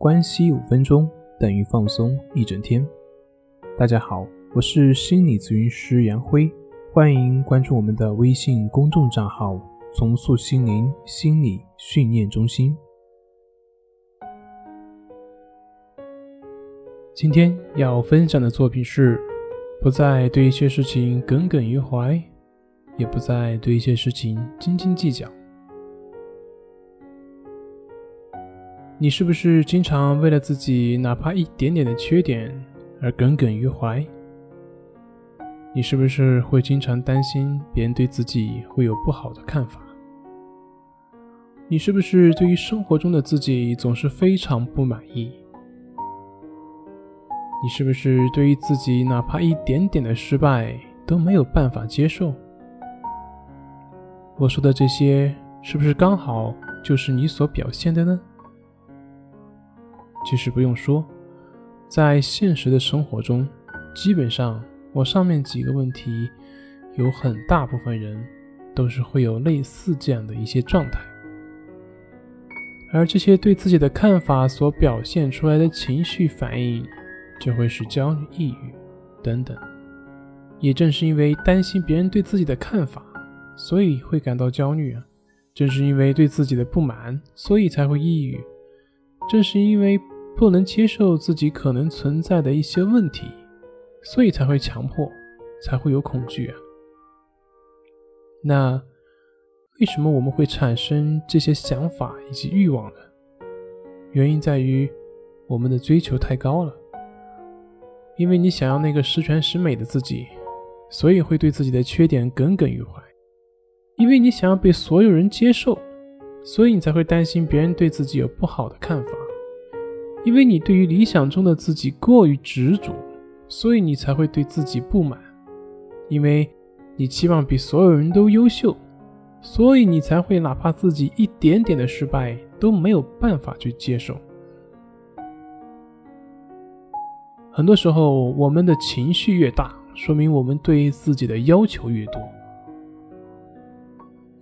关系五分钟等于放松一整天。大家好，我是心理咨询师杨辉，欢迎关注我们的微信公众账号“重塑心灵心理训练中心”。今天要分享的作品是：不再对一些事情耿耿于怀，也不再对一些事情斤斤计较。你是不是经常为了自己哪怕一点点的缺点而耿耿于怀？你是不是会经常担心别人对自己会有不好的看法？你是不是对于生活中的自己总是非常不满意？你是不是对于自己哪怕一点点的失败都没有办法接受？我说的这些，是不是刚好就是你所表现的呢？其实不用说，在现实的生活中，基本上我上面几个问题，有很大部分人都是会有类似这样的一些状态，而这些对自己的看法所表现出来的情绪反应，就会是焦虑、抑郁等等。也正是因为担心别人对自己的看法，所以会感到焦虑啊；正是因为对自己的不满，所以才会抑郁。正是因为不能接受自己可能存在的一些问题，所以才会强迫，才会有恐惧啊。那为什么我们会产生这些想法以及欲望呢？原因在于我们的追求太高了。因为你想要那个十全十美的自己，所以会对自己的缺点耿耿于怀。因为你想要被所有人接受。所以你才会担心别人对自己有不好的看法，因为你对于理想中的自己过于执着，所以你才会对自己不满，因为你期望比所有人都优秀，所以你才会哪怕自己一点点的失败都没有办法去接受。很多时候，我们的情绪越大，说明我们对自己的要求越多。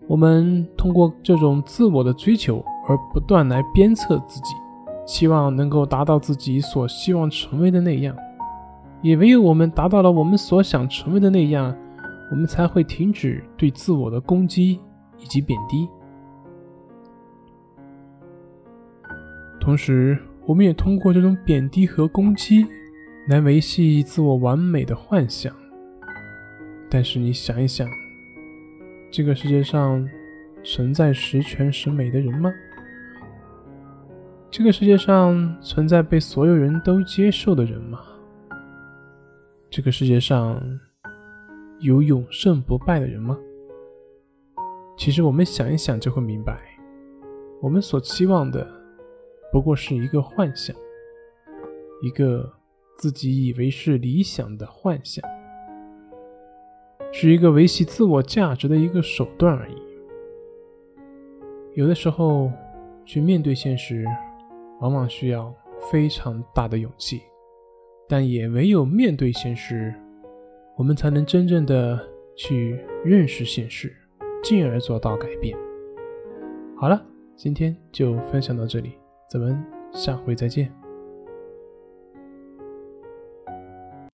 我们通过这种自我的追求而不断来鞭策自己，期望能够达到自己所希望成为的那样。也唯有我们达到了我们所想成为的那样，我们才会停止对自我的攻击以及贬低。同时，我们也通过这种贬低和攻击来维系自我完美的幻想。但是，你想一想。这个世界上存在十全十美的人吗？这个世界上存在被所有人都接受的人吗？这个世界上有永胜不败的人吗？其实我们想一想就会明白，我们所期望的不过是一个幻想，一个自己以为是理想的幻想。是一个维系自我价值的一个手段而已。有的时候，去面对现实，往往需要非常大的勇气，但也唯有面对现实，我们才能真正的去认识现实，进而做到改变。好了，今天就分享到这里，咱们下回再见。